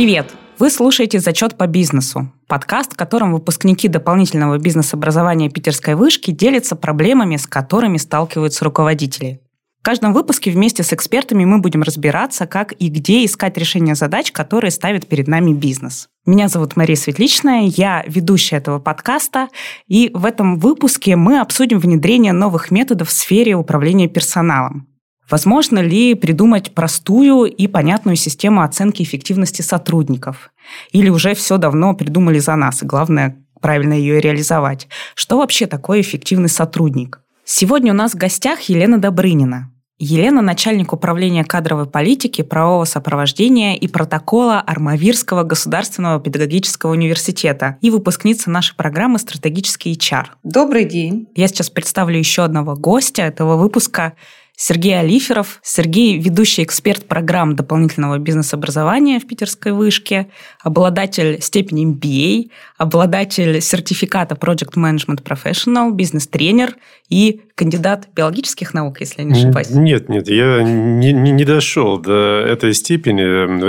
Привет! Вы слушаете «Зачет по бизнесу» – подкаст, в котором выпускники дополнительного бизнес-образования Питерской вышки делятся проблемами, с которыми сталкиваются руководители. В каждом выпуске вместе с экспертами мы будем разбираться, как и где искать решение задач, которые ставит перед нами бизнес. Меня зовут Мария Светличная, я ведущая этого подкаста, и в этом выпуске мы обсудим внедрение новых методов в сфере управления персоналом. Возможно ли придумать простую и понятную систему оценки эффективности сотрудников? Или уже все давно придумали за нас, и главное правильно ее реализовать? Что вообще такое эффективный сотрудник? Сегодня у нас в гостях Елена Добрынина. Елена – начальник управления кадровой политики, правового сопровождения и протокола Армавирского государственного педагогического университета и выпускница нашей программы «Стратегический HR». Добрый день. Я сейчас представлю еще одного гостя этого выпуска – Сергей Алиферов. Сергей – ведущий эксперт программ дополнительного бизнес-образования в Питерской вышке, обладатель степени MBA, обладатель сертификата Project Management Professional, бизнес-тренер и кандидат биологических наук, если я не ошибаюсь. Нет, нет, я не, не, не дошел до этой степени.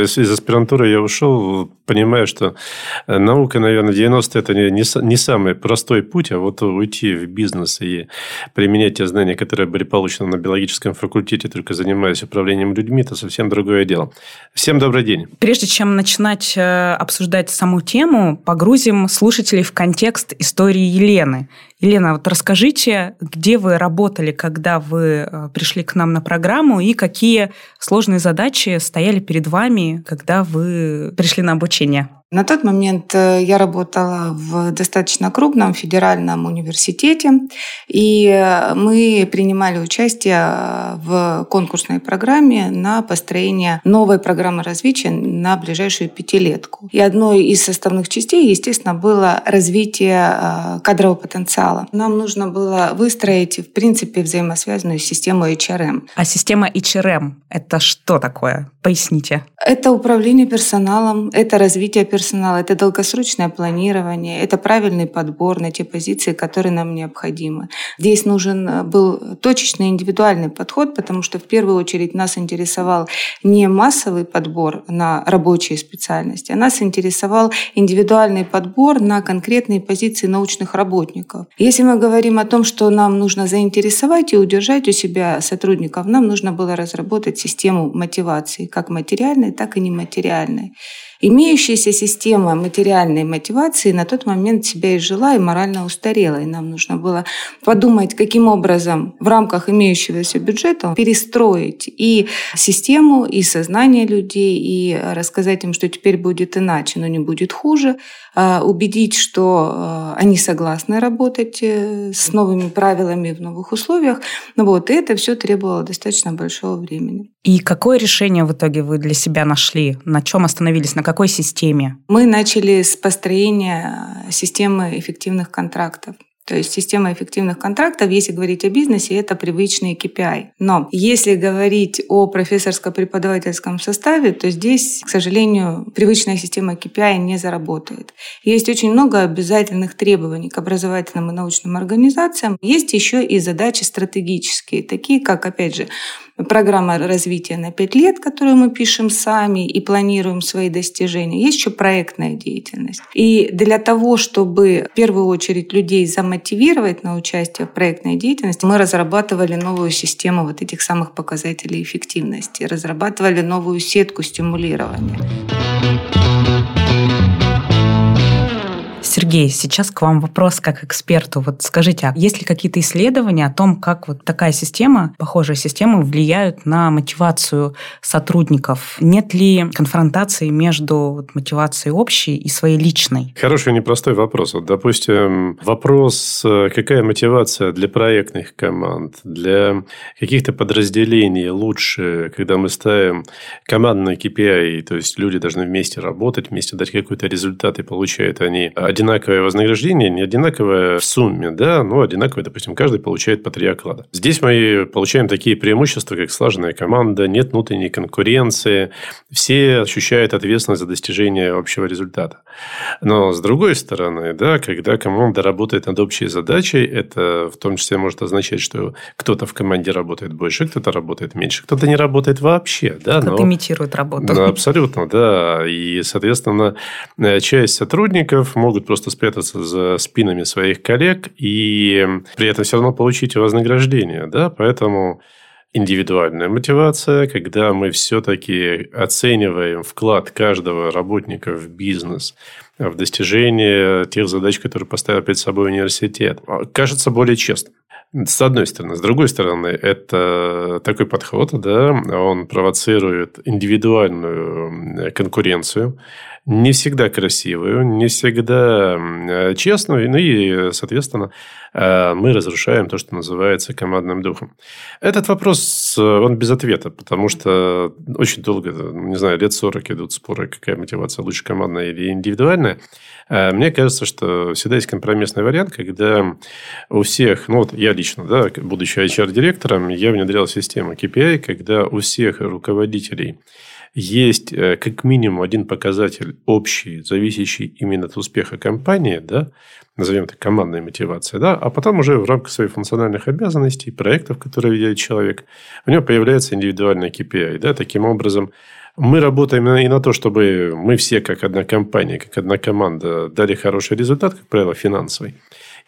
Из аспирантуры я ушел, понимая, что наука, наверное, 90 это не, не, не самый простой путь, а вот уйти в бизнес и применять те знания, которые были получены на биологическом факультете, только занимаясь управлением людьми, это совсем другое дело. Всем добрый день. Прежде чем начинать э, обсуждать саму тему, погрузим слушателей в контекст истории Елены. Елена, вот расскажите, где вы работали, когда вы э, пришли к нам на программу, и какие сложные задачи стояли перед вами, когда вы пришли на обучение? На тот момент э, я работала в достаточно крупном федеральном университете, и э, мы принимали участие э, в конкурсной программе на построение новой программы развития на ближайшую пятилетку. И одной из составных частей, естественно, было развитие кадрового потенциала. Нам нужно было выстроить, в принципе, взаимосвязанную систему HRM. А система HRM – это что такое? Поясните. Это управление персоналом, это развитие персонала, персонала, это долгосрочное планирование, это правильный подбор на те позиции, которые нам необходимы. Здесь нужен э, был точечный индивидуальный подход, потому что в первую очередь нас интересовал не массовый подбор на рабочие специальности, а нас интересовал индивидуальный подбор на конкретные позиции научных работников. Если мы говорим о том, что нам нужно заинтересовать и удержать у себя сотрудников, нам нужно было разработать систему мотивации, как материальной, так и нематериальной. Имеющаяся система материальной мотивации на тот момент себя изжила и морально устарела. И нам нужно было подумать, каким образом в рамках имеющегося бюджета перестроить и систему, и сознание людей, и рассказать им, что теперь будет иначе, но не будет хуже, а, убедить, что а, они согласны работать э, с новыми правилами в новых условиях. Ну вот, и это все требовало достаточно большого времени. И какое решение в итоге вы для себя нашли? На чем остановились? На какой системе? Мы начали с построения системы эффективных контрактов. То есть система эффективных контрактов, если говорить о бизнесе, это привычный KPI. Но если говорить о профессорско-преподавательском составе, то здесь, к сожалению, привычная система KPI не заработает. Есть очень много обязательных требований к образовательным и научным организациям. Есть еще и задачи стратегические, такие как, опять же, программа развития на 5 лет, которую мы пишем сами и планируем свои достижения. Есть еще проектная деятельность. И для того, чтобы в первую очередь людей замотивировать на участие в проектной деятельности, мы разрабатывали новую систему вот этих самых показателей эффективности, разрабатывали новую сетку стимулирования. Сергей, сейчас к вам вопрос как эксперту. Вот скажите, а есть ли какие-то исследования о том, как вот такая система, похожая система, влияют на мотивацию сотрудников? Нет ли конфронтации между вот, мотивацией общей и своей личной? Хороший непростой вопрос. Вот, допустим, вопрос, э, какая мотивация для проектных команд, для каких-то подразделений лучше, когда мы ставим командные KPI, то есть люди должны вместе работать, вместе дать какой-то результат, и получают они один одинаковое вознаграждение, не одинаковое в сумме, да, но одинаковое, допустим, каждый получает по три оклада. Здесь мы получаем такие преимущества, как слаженная команда, нет внутренней конкуренции, все ощущают ответственность за достижение общего результата. Но с другой стороны, да, когда команда работает над общей задачей, это в том числе может означать, что кто-то в команде работает больше, кто-то работает меньше, кто-то не работает вообще. Да, кто-то но... имитирует работу. Ну, абсолютно, да. И, соответственно, э, часть сотрудников могут просто спрятаться за спинами своих коллег и при этом все равно получить вознаграждение. Да? Поэтому индивидуальная мотивация, когда мы все-таки оцениваем вклад каждого работника в бизнес, в достижение тех задач, которые поставил перед собой университет, кажется более честным. С одной стороны. С другой стороны, это такой подход, да, он провоцирует индивидуальную конкуренцию, не всегда красивую, не всегда честную, ну и, соответственно, э, мы разрушаем то, что называется командным духом. Этот вопрос, э, он без ответа, потому что очень долго, не знаю, лет 40 идут споры, какая мотивация лучше командная или индивидуальная. Э, мне кажется, что всегда есть компромиссный вариант, когда у всех, ну вот я лично, да, будучи HR-директором, я внедрял систему KPI, когда у всех руководителей есть э, как минимум один показатель общий, зависящий именно от успеха компании, да, назовем это командная мотивация, да, а потом уже в рамках своих функциональных обязанностей, проектов, которые ведет человек, у него появляется индивидуальный KPI, да, таким образом мы работаем и на то, чтобы мы все, как одна компания, как одна команда, дали хороший результат, как правило, финансовый.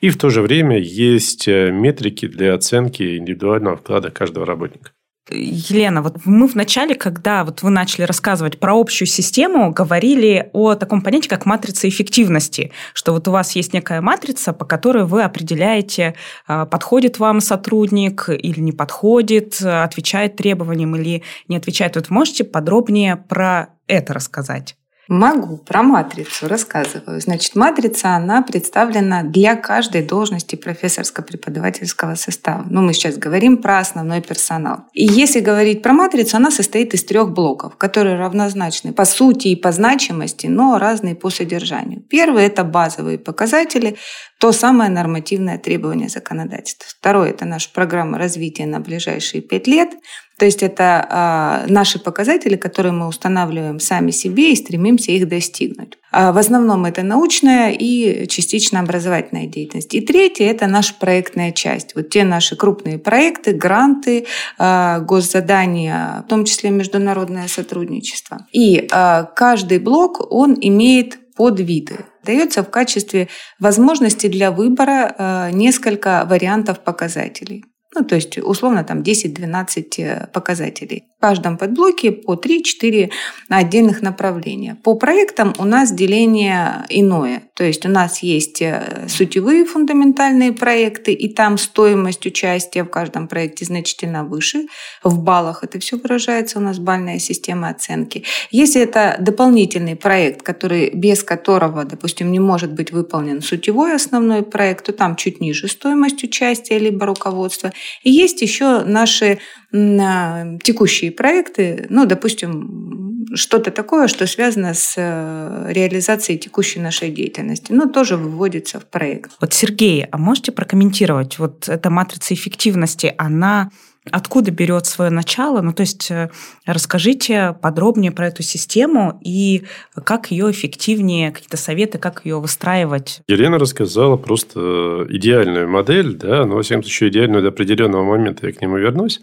И в то же время есть э, метрики для оценки индивидуального вклада каждого работника. Елена, вот мы в начале, когда вот вы начали рассказывать про общую систему, говорили о таком понятии, как матрица эффективности, что вот у вас есть некая матрица, по которой вы определяете, а, подходит вам сотрудник или не подходит, отвечает требованиям или не отвечает. Вот можете подробнее про это рассказать? Могу. Про матрицу рассказываю. Значит, матрица, она представлена для каждой должности профессорско-преподавательского состава. Ну, мы сейчас говорим про основной персонал. И если говорить про матрицу, она состоит из трех блоков, которые равнозначны по сути и по значимости, но разные по содержанию. Первый – это базовые показатели, то самое нормативное требование законодательства. Второе – это наша программа развития на ближайшие пять лет. То есть это э, наши показатели, которые мы устанавливаем сами себе и стремимся их достигнуть. А в основном это научная и частично образовательная деятельность. И третье – это наша проектная часть. Вот те наши крупные проекты, гранты, э, госзадания, в том числе международное сотрудничество. И каждый блок, он имеет подвиды. Дается в качестве возможности для выбора несколько вариантов показателей. Ну, то есть, условно, там 10-12 э, показателей. Каждом подблоке по 3-4 отдельных направления. По проектам у нас деление иное. То есть, у нас есть э, сутевые фундаментальные проекты, и там стоимость участия в каждом проекте значительно выше. В баллах это все выражается, у нас бальная система оценки. Если это дополнительный проект, который, без которого, допустим, не может быть выполнен сутевой основной проект, то там чуть ниже стоимость участия либо руководства. И есть еще наши а, текущие проекты, ну, допустим, что-то такое, что связано с э, реализацией текущей нашей деятельности, но тоже выводится в проект. Вот, Сергей, а можете прокомментировать, вот эта матрица эффективности, она откуда берет свое начало. Ну, то есть э, расскажите подробнее про эту систему и как ее эффективнее, какие-то советы, как ее выстраивать. Елена рассказала просто идеальную модель, да, но, во всяком случае, идеальную до определенного момента, я к нему вернусь.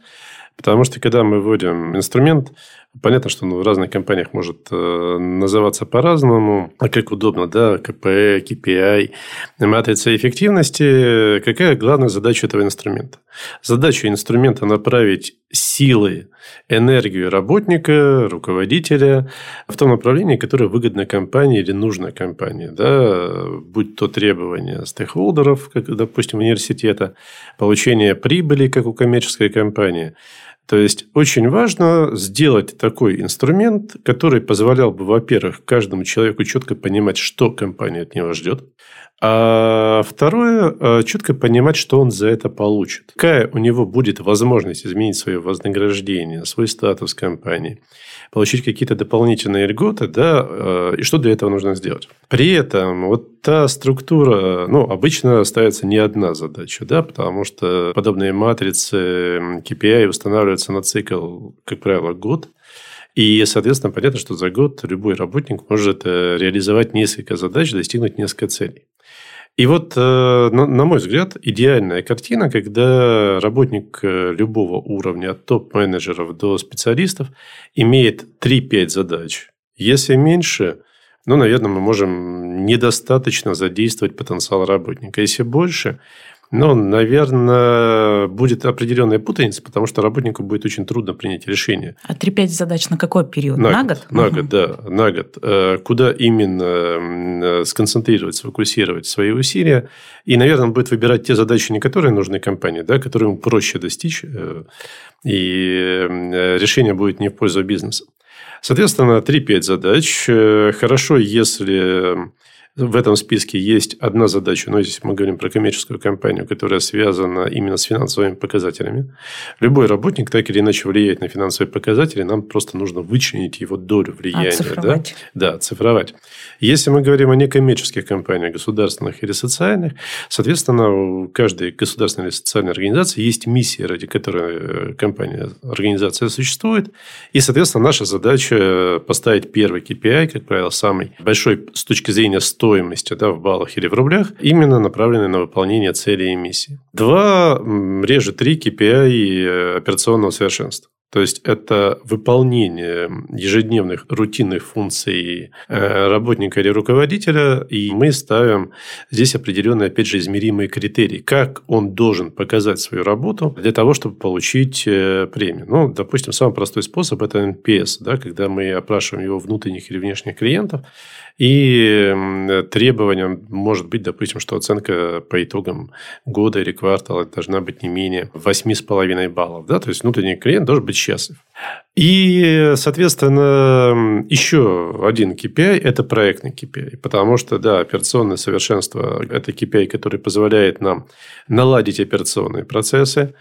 Потому что, когда мы вводим инструмент, понятно, что ну, в разных компаниях может э, называться по-разному, а как удобно, да, КП, KPI, матрица эффективности. Какая главная задача этого инструмента? Задача инструмента направить силы, энергию работника, руководителя в том направлении, которое выгодно компании или нужно компании. Да? Будь то требования стейкхолдеров, как, допустим, университета, получение прибыли, как у коммерческой компании – то есть, очень важно сделать такой инструмент, который позволял бы, во-первых, каждому человеку четко понимать, что компания от него ждет, А второе, э, четко понимать, что он за это получит. Какая у него будет возможность изменить свое вознаграждение, свой статус компании, получить какие-то дополнительные льготы, да, э, и что для этого нужно сделать. При этом вот та структура, ну, обычно ставится не одна задача, да, потому что подобные матрицы KPI устанавливаются на цикл, как правило, год. И, соответственно, понятно, что за год любой работник может э, реализовать несколько задач, достигнуть несколько целей. И вот, э, на мой взгляд, идеальная картина, когда работник э, любого уровня, от топ-менеджеров до специалистов, имеет 3-5 задач. Если меньше, ну, наверное, мы можем недостаточно задействовать потенциал работника. Если больше, ну, наверное, будет определенная путаница, потому что работнику будет очень трудно принять решение. А 3-5 задач на какой период? На, на год? год? На угу. год, да, на год. Э, куда именно сконцентрировать, сфокусировать свои усилия. И, наверное, он будет выбирать те задачи, не которые нужны компании, да, которые ему проще достичь, э, и э, решение будет не в пользу бизнеса. Соответственно, 3-5 задач. Хорошо, если в этом списке есть одна задача, но здесь мы говорим про коммерческую компанию, которая связана именно с финансовыми показателями. Любой работник так или иначе влияет на финансовые показатели, нам просто нужно вычленить его долю влияния. Оцифровать. Да? да, цифровать. Если мы говорим о некоммерческих компаниях, государственных или социальных, соответственно, у каждой государственной или социальной организации есть миссия, ради которой э, компания, организация существует. И, соответственно, наша задача поставить первый KPI, как правило, самый большой с точки зрения стоимости да, в баллах или в рублях, именно направлены на выполнение целей и миссии. Два, реже три KPI э, операционного совершенства. То есть это выполнение ежедневных рутинных функций э, работника или руководителя, и мы ставим здесь определенные, опять же, измеримые критерии, как он должен показать свою работу для того, чтобы получить э, премию. Ну, допустим, самый простой способ – это NPS, да, когда мы опрашиваем его внутренних или внешних клиентов, и требованием может быть, допустим, что оценка по итогам года или квартала должна быть не менее 8,5 баллов. Да? То есть, внутренний клиент должен быть счастлив. И, соответственно, еще один KPI – это проектный KPI. Потому что, да, операционное совершенство – это KPI, который позволяет нам наладить операционные процессы,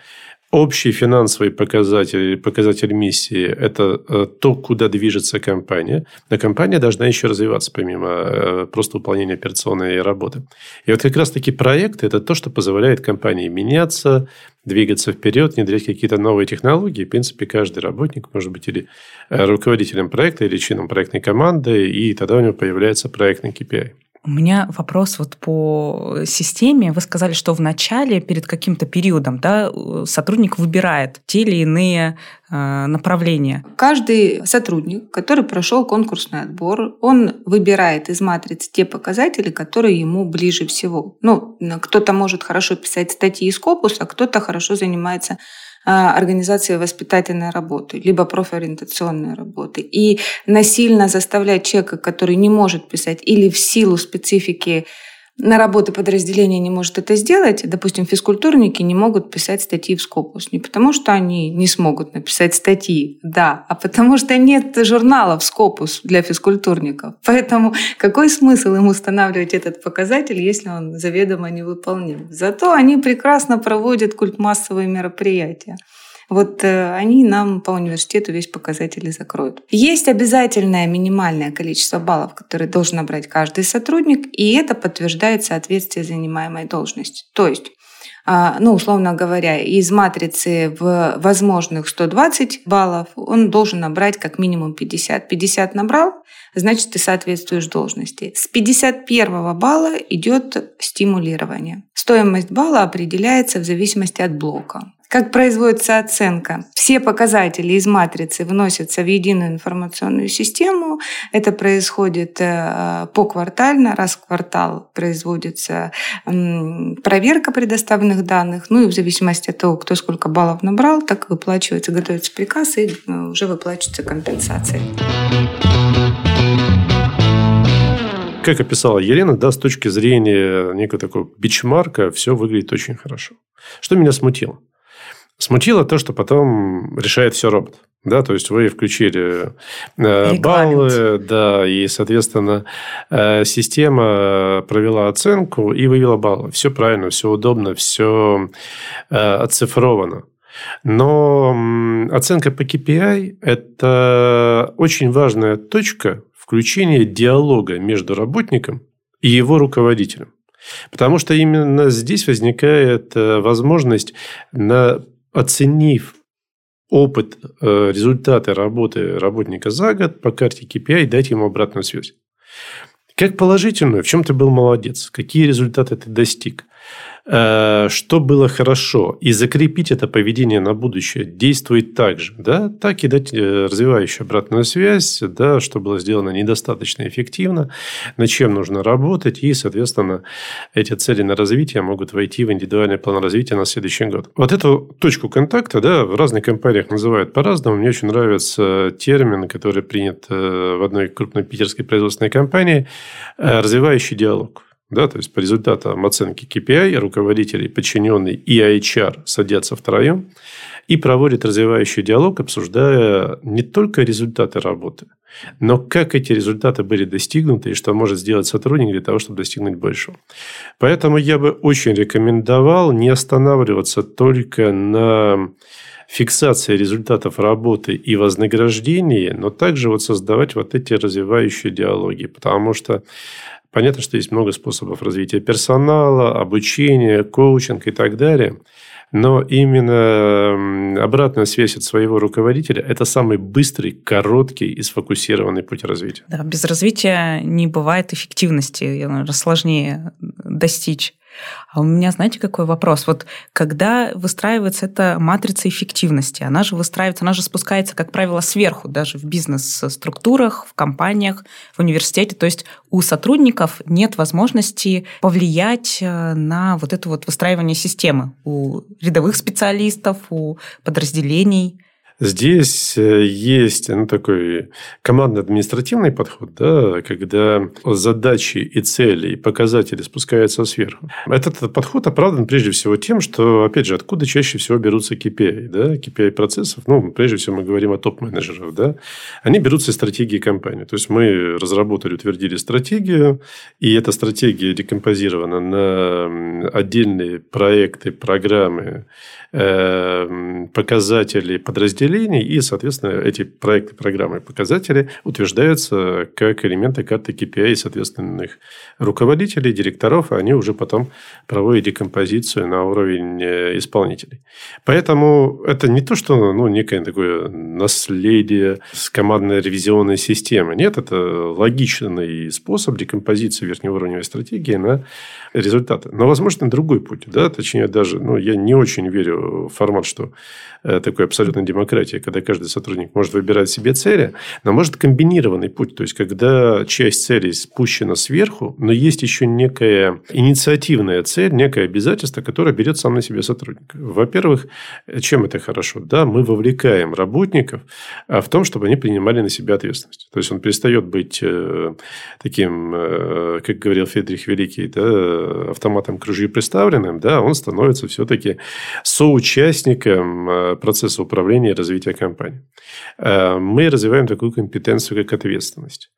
Общий финансовый показатель, показатель миссии – это э, то, куда движется компания. Но компания должна еще развиваться, помимо э, просто выполнения операционной работы. И вот как раз-таки проекты – это то, что позволяет компании меняться, двигаться вперед, внедрять какие-то новые технологии. В принципе, каждый работник может быть или э, руководителем проекта, или членом проектной команды, и тогда у него появляется проектный KPI. У меня вопрос вот по системе. Вы сказали, что в начале, перед каким-то периодом, да, сотрудник выбирает те или иные э, направления. Каждый сотрудник, который прошел конкурсный отбор, он выбирает из матриц те показатели, которые ему ближе всего. Ну, кто-то может хорошо писать статьи из Копуса, кто-то хорошо занимается а, организации воспитательной работы, либо профориентационной работы. И насильно заставлять человека, который не может писать или в силу специфики на работы подразделения не может это сделать, допустим, физкультурники не могут писать статьи в Скопус. Не потому, что они не смогут написать статьи, да, а потому что нет журналов Скопус для физкультурников. Поэтому какой смысл им устанавливать этот показатель, если он заведомо невыполним? Зато они прекрасно проводят культмассовые мероприятия. Вот э, они нам по университету весь показатель закроют. Есть обязательное минимальное количество баллов, которые должен набрать каждый сотрудник, и это подтверждает соответствие занимаемой должности. То есть а, ну, условно говоря, из матрицы в возможных 120 баллов он должен набрать как минимум 50. 50 набрал, значит, ты соответствуешь должности. С 51 балла идет стимулирование. Стоимость балла определяется в зависимости от блока. Как производится оценка? Все показатели из матрицы вносятся в единую информационную систему. Это происходит э, поквартально. Раз в квартал производится проверка предоставленных данных. Ну и в зависимости от того, кто сколько баллов набрал, так выплачивается, готовится приказ и э, уже выплачивается компенсация. Как описала Елена, да, с точки зрения некого такого бичмарка, все выглядит очень хорошо. Что меня смутило? Смутило то, что потом решает все робот. Да, то есть вы включили э, баллы, да, и, соответственно, э, система провела оценку и вывела баллы. Все правильно, все удобно, все э, оцифровано. Но оценка по KPI – это очень важная точка включения диалога между работником и его руководителем. Потому что именно здесь возникает возможность, на, оценив опыт, э, результаты работы работника за год по карте KPI и дать ему обратную связь. Как положительную, в чем ты был молодец, какие результаты ты достиг, что было хорошо, и закрепить это поведение на будущее действует так же, да, так и дать э, развивающую обратную связь, да, что было сделано недостаточно эффективно, над чем нужно работать, и, соответственно, эти цели на развитие могут войти в индивидуальный план развития на следующий год. Вот эту точку контакта, да, в разных компаниях называют по-разному. Мне очень нравится термин, который принят э, в одной крупной питерской производственной компании, развивающий диалог. Да, то есть по результатам оценки KPI руководители, подчиненные и HR садятся втроем и проводят развивающий диалог, обсуждая не только результаты работы, но как эти результаты были достигнуты и что может сделать сотрудник для того, чтобы достигнуть большего. Поэтому я бы очень рекомендовал не останавливаться только на фиксации результатов работы и вознаграждения, но также вот создавать вот эти развивающие диалоги. Потому что Понятно, что есть много способов развития персонала, обучения, коучинг и так далее. Но именно обратная связь от своего руководителя – это самый быстрый, короткий и сфокусированный путь развития. Да, без развития не бывает эффективности, наверное, сложнее достичь. А у меня, знаете, какой вопрос? Вот когда выстраивается эта матрица эффективности, она же выстраивается, она же спускается, как правило, сверху, даже в бизнес-структурах, в компаниях, в университете. То есть у сотрудников нет возможности повлиять э, на вот это вот выстраивание системы у рядовых специалистов, у подразделений. Здесь э, есть ну, такой командно-административный подход, да, когда задачи и цели, и показатели спускаются сверху. Этот подход оправдан прежде всего тем, что, опять же, откуда чаще всего берутся KPI, да, KPI процессов. Ну, прежде всего мы говорим о топ-менеджерах, да. Они берутся из стратегии компании. То есть мы разработали, утвердили стратегию, и эта стратегия декомпозирована на отдельные проекты, программы, показатели подразделений, и, соответственно, эти проекты, программы показатели утверждаются как элементы карты KPI соответственных руководителей, директоров, а они уже потом проводят декомпозицию на уровень э, исполнителей. Поэтому это не то, что ну, некое такое наследие с командной ревизионной системы. Нет, это логичный способ декомпозиции верхнеуровневой стратегии на результаты. Но, возможно, другой путь. Да? Точнее, даже ну, я не очень верю формат, что э, такой абсолютной демократии, когда каждый сотрудник может выбирать себе цели, но может комбинированный путь. То есть, когда часть целей спущена сверху, но есть еще некая инициативная цель, некое обязательство, которое берет сам на себя сотрудник. Во-первых, чем это хорошо? Да, мы вовлекаем работников а, в том, чтобы они принимали на себя ответственность. То есть, он перестает быть э, таким, э, как говорил Федрих Великий, да, автоматом к представленным, да, он становится все-таки соучастником э, процесса управления и развития компании. Э, мы развиваем такую компетенцию, как ответственность.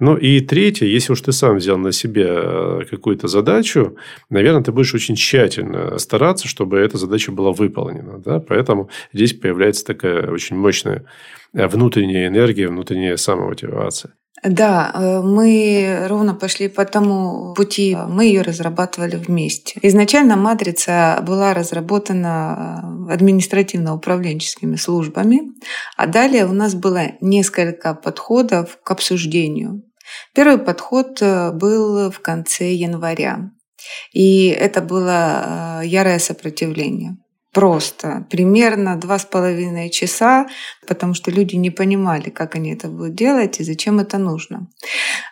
Ну и третье, если уж ты сам взял на себя э, какую-то задачу, наверное, ты будешь очень тщательно стараться, чтобы эта задача была выполнена. Да? Поэтому здесь появляется такая очень мощная внутренняя энергия, внутренняя самомотивация. Да, э, мы ровно пошли по тому пути. Мы ее разрабатывали вместе. Изначально матрица была разработана э, административно-управленческими службами, а далее у нас было несколько подходов к обсуждению. Первый подход э, был в конце января. И это было ярое сопротивление просто. Примерно два с половиной часа, потому что люди не понимали, как они это будут делать и зачем это нужно.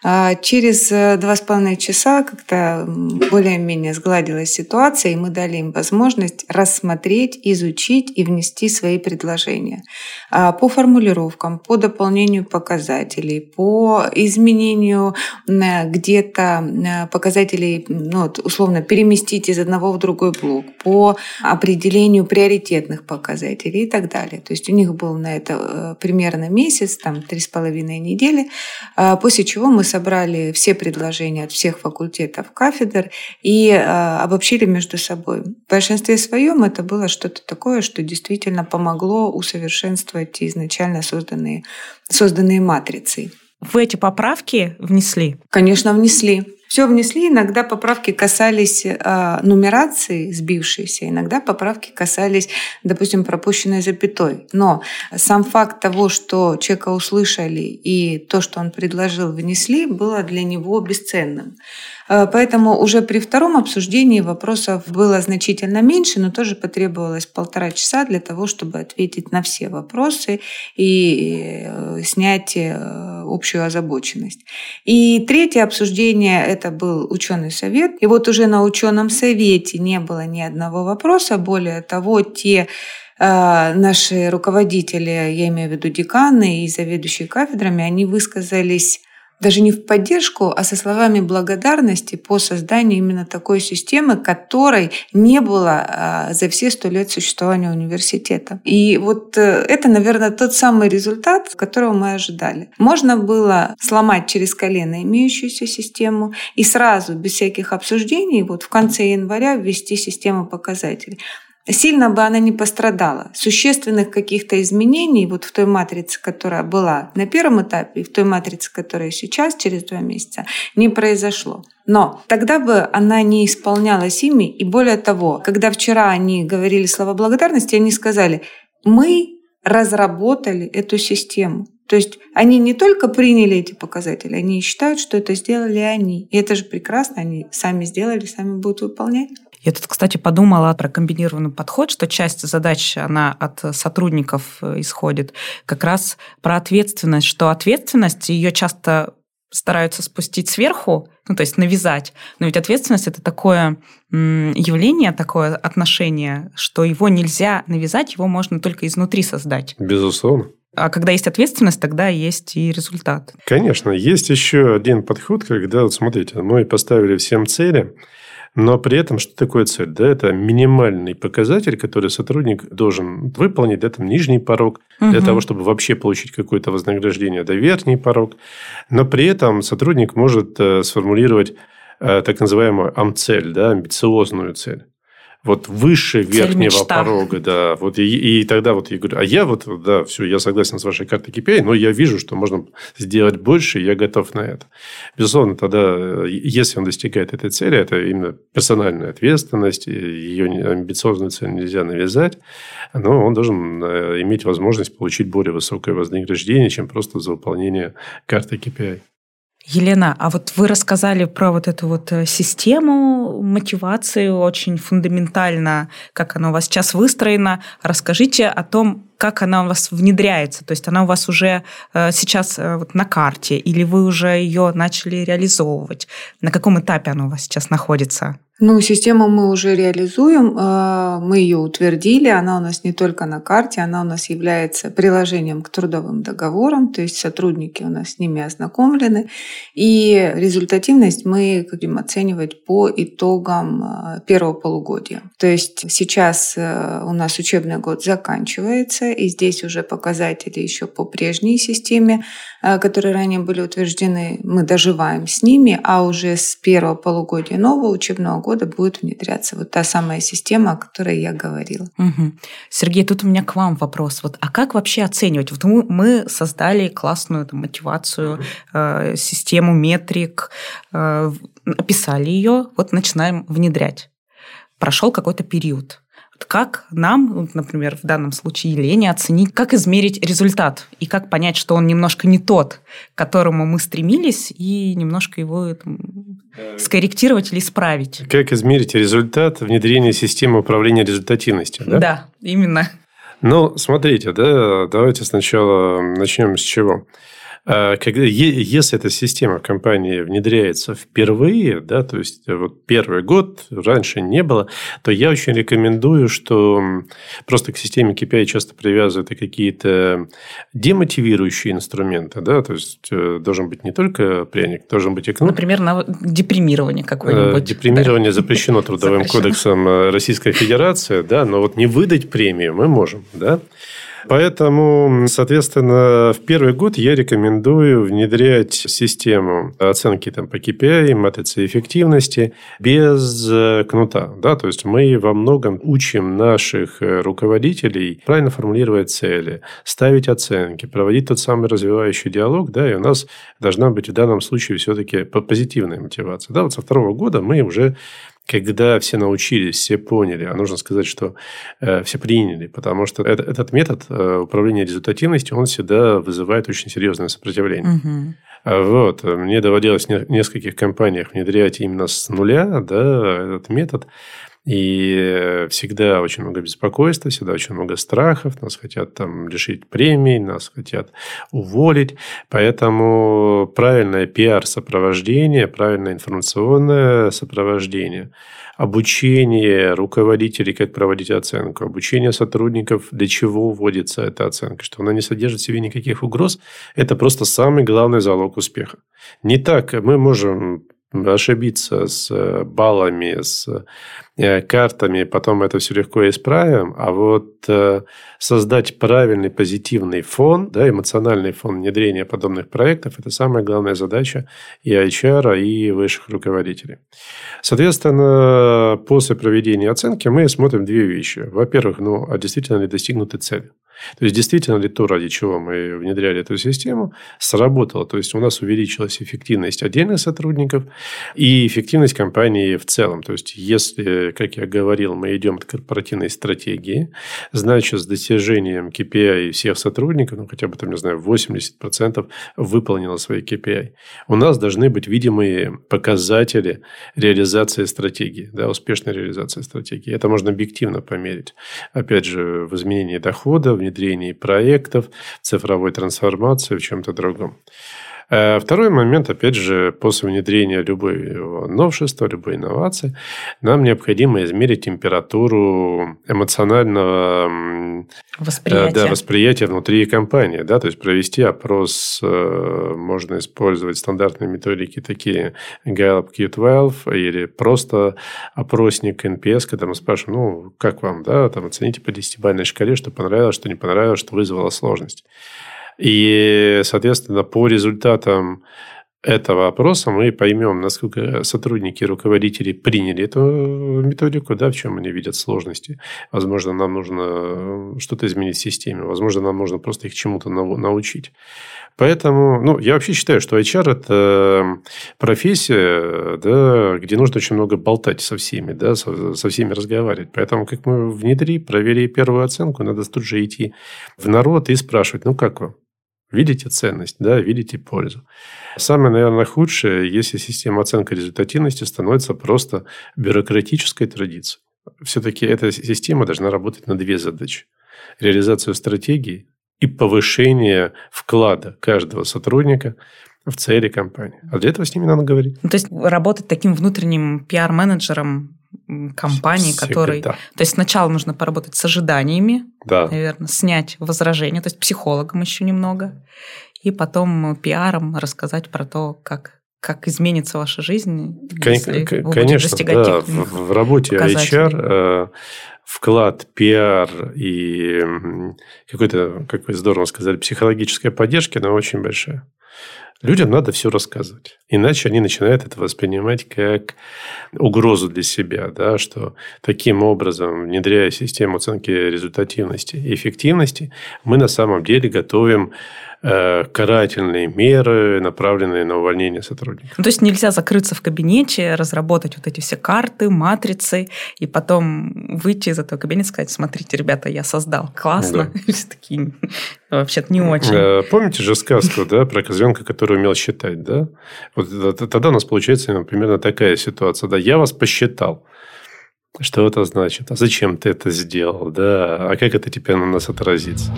А через э, два с половиной часа как-то более-менее сгладилась ситуация, и мы дали им возможность рассмотреть, изучить и внести свои предложения а по формулировкам, по дополнению показателей, по изменению где-то э, показателей, ну, условно, переместить из одного в другой блок, по определению выполнению приоритетных показателей и так далее. То есть у них был на это э, примерно месяц, там три с половиной недели, а, после чего мы собрали все предложения от всех факультетов кафедр и а, обобщили между собой. В большинстве своем это было что-то такое, что действительно помогло усовершенствовать изначально созданные, созданные матрицы. Вы эти поправки внесли? Конечно, внесли. Все внесли, иногда поправки касались э, нумерации сбившейся, иногда поправки касались, допустим, пропущенной запятой. Но сам факт того, что человека услышали и то, что он предложил, внесли, было для него бесценным. Э, поэтому уже при втором обсуждении вопросов было значительно меньше, но тоже потребовалось полтора часа для того, чтобы ответить на все вопросы и э, снять э, общую озабоченность. И третье обсуждение – это был ученый совет. И вот уже на ученом совете не было ни одного вопроса. Более того, те наши руководители, я имею в виду деканы и заведующие кафедрами, они высказались даже не в поддержку, а со словами благодарности по созданию именно такой системы, которой не было а, за все сто лет существования университета. И вот э, это, наверное, тот самый результат, которого мы ожидали. Можно было сломать через колено имеющуюся систему и сразу, без всяких обсуждений, вот в конце января ввести систему показателей сильно бы она не пострадала. Существенных каких-то изменений вот в той матрице, которая была на первом этапе, и в той матрице, которая сейчас, через два месяца, не произошло. Но тогда бы она не исполнялась ими. И более того, когда вчера они говорили слова благодарности, они сказали, мы разработали эту систему. То есть они не только приняли эти показатели, они считают, что это сделали они. И это же прекрасно, они сами сделали, сами будут выполнять. Я тут, кстати, подумала про комбинированный подход, что часть задач, она от сотрудников э, исходит. Как раз про ответственность, что ответственность, ее часто стараются спустить сверху, ну, то есть навязать. Но ведь ответственность – это такое явление, такое отношение, что его нельзя навязать, его можно только изнутри создать. Безусловно. А когда есть ответственность, тогда есть и результат. Конечно. Есть еще один подход, когда, вот смотрите, мы поставили всем цели – но при этом, что такое цель? Да, это минимальный показатель, который сотрудник должен выполнить. Это нижний порог угу. для того, чтобы вообще получить какое-то вознаграждение. Это верхний порог. Но при этом сотрудник может э, сформулировать э, так называемую амцель, да, амбициозную цель вот выше верхнего порога, да. Вот и, и тогда вот я говорю, а я вот, да, все, я согласен с вашей картой KPI, но я вижу, что можно сделать больше, и я готов на это. Безусловно, тогда, если он достигает этой цели, это именно персональная ответственность, ее амбициозную цель нельзя навязать, но он должен э, иметь возможность получить более высокое вознаграждение, чем просто за выполнение карты KPI. Елена, а вот вы рассказали про вот эту вот э, систему мотивации очень фундаментально, как она у вас сейчас выстроена. Расскажите о том, как она у вас внедряется. То есть она у вас уже э, сейчас э, вот на карте или вы уже ее начали реализовывать? На каком этапе она у вас сейчас находится? Ну, систему мы уже реализуем, э, мы ее утвердили, она у нас не только на карте, она у нас является приложением к трудовым договорам, то есть сотрудники у нас с ними ознакомлены, и результативность мы будем оценивать по итогам э, первого полугодия. То есть сейчас э, у нас учебный год заканчивается, и здесь уже показатели еще по прежней системе, которые ранее были утверждены, мы доживаем с ними, а уже с первого полугодия нового учебного года будет внедряться вот та самая система, о которой я говорила. Угу. Сергей, тут у меня к вам вопрос. Вот, а как вообще оценивать? Вот мы, мы создали классную там, мотивацию, э, систему метрик, э, описали ее, вот начинаем внедрять. Прошел какой-то период. Как нам, например, в данном случае Елене, оценить, как измерить результат и как понять, что он немножко не тот, к которому мы стремились, и немножко его там, скорректировать или исправить? Как измерить результат внедрения системы управления результативностью? Да, да именно. Ну, смотрите, да, давайте сначала начнем с чего. А, когда, если эта система в компании внедряется впервые, да, то есть вот первый год, раньше не было, то я очень рекомендую, что просто к системе KPI часто привязывают и какие-то демотивирующие инструменты, да, то есть э, должен быть не только пряник, должен быть и кнут. Например, на депримирование какое-нибудь. Э, депримирование да. запрещено Трудовым запрещено. кодексом э, Российской Федерации, да, но вот не выдать премию мы можем, да. Поэтому, соответственно, в первый год я рекомендую внедрять систему оценки там, по KPI, матрицы эффективности без э, кнута. Да? То есть мы во многом учим наших э, руководителей правильно формулировать цели, ставить оценки, проводить тот самый развивающий диалог, да, и у нас должна быть в данном случае все-таки позитивная мотивация. Да, вот со второго года мы уже когда все научились, все поняли, а нужно сказать, что э, все приняли, потому что это, этот метод э, управления результативностью, он всегда вызывает очень серьезное сопротивление. Угу. Вот. Мне доводилось в нескольких компаниях внедрять именно с нуля да, этот метод. И всегда очень много беспокойства, всегда очень много страхов. Нас хотят там лишить премий, нас хотят уволить. Поэтому правильное пиар-сопровождение, правильное информационное сопровождение, обучение руководителей, как проводить оценку, обучение сотрудников, для чего вводится эта оценка, что она не содержит в себе никаких угроз, это просто самый главный залог успеха. Не так мы можем ошибиться с баллами, с картами, потом это все легко исправим, а вот э, создать правильный позитивный фон, да, эмоциональный фон внедрения подобных проектов – это самая главная задача и HR, и высших руководителей. Соответственно, после проведения оценки мы смотрим две вещи. Во-первых, ну, а действительно ли достигнуты цели? То есть, действительно ли то, ради чего мы внедряли эту систему, сработало? То есть, у нас увеличилась эффективность отдельных сотрудников и эффективность компании в целом. То есть, если, как я говорил, мы идем от корпоративной стратегии, значит, с достижением KPI всех сотрудников, ну, хотя бы, там, не знаю, 80% выполнило свои KPI, у нас должны быть видимые показатели реализации стратегии, да, успешной реализации стратегии. Это можно объективно померить. Опять же, в изменении дохода, внедрении проектов, цифровой трансформации, в чем-то другом. Э, второй момент, опять же, после внедрения любой новшества, любой инновации, нам необходимо измерить температуру эмоционального восприятия, да, восприятия внутри компании. Да? То есть, провести опрос, э, можно использовать стандартные методики, такие Gallup Q12 или просто опросник NPS, когда мы спрашиваем, ну, как вам, да, там, оцените по 10-бальной шкале, что понравилось, что не понравилось, что вызвало сложность. И, соответственно, по результатам этого опроса мы поймем, насколько сотрудники руководители приняли эту методику, да, в чем они видят сложности. Возможно, нам нужно что-то изменить в системе, возможно, нам нужно просто их чему-то научить. Поэтому, ну, я вообще считаю, что HR – это профессия, да, где нужно очень много болтать со всеми, да, со, со всеми разговаривать. Поэтому, как мы внедри, провели первую оценку, надо тут же идти в народ и спрашивать, ну, как вам? Видите ценность, да, видите пользу. Самое, наверное, худшее, если система оценки результативности становится просто бюрократической традицией. Все-таки эта система должна работать на две задачи. Реализацию стратегии и повышение вклада каждого сотрудника в цели компании. А для этого с ними надо говорить. Ну, то есть работать таким внутренним пиар-менеджером компании, Всегда. который... То есть сначала нужно поработать с ожиданиями, да. наверное, снять возражения, то есть психологом еще немного, и потом пиаром рассказать про то, как как изменится ваша жизнь, Кон- если вы Конечно, достигать да. в, в работе HR э, вклад, пиар и какой-то, как вы здорово сказали, психологическая поддержка, она очень большая. Людям надо все рассказывать. Иначе они начинают это воспринимать как угрозу для себя, да, что таким образом, внедряя систему оценки результативности и эффективности, мы на самом деле готовим карательные меры, направленные на увольнение сотрудников. Ну, то есть нельзя закрыться в кабинете, разработать вот эти все карты, матрицы, и потом выйти из этого кабинета и сказать, смотрите, ребята, я создал. Классно. Да. Все такие, вообще-то не очень. Э, помните же сказку, да, про козленка, который умел считать, да? Вот тогда у нас получается примерно такая ситуация, да, я вас посчитал. Что это значит? А зачем ты это сделал? Да, а как это теперь на нас отразится?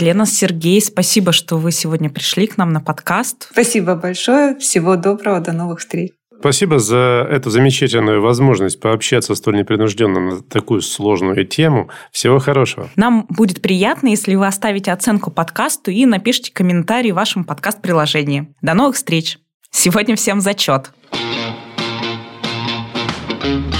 Елена, Сергей, спасибо, что вы сегодня пришли к нам на подкаст. Спасибо большое. Всего доброго. До новых встреч. Спасибо за эту замечательную возможность пообщаться столь непринужденно на такую сложную тему. Всего хорошего. Нам будет приятно, если вы оставите оценку подкасту и напишите комментарий в вашем подкаст-приложении. До новых встреч! Сегодня всем зачет! thank you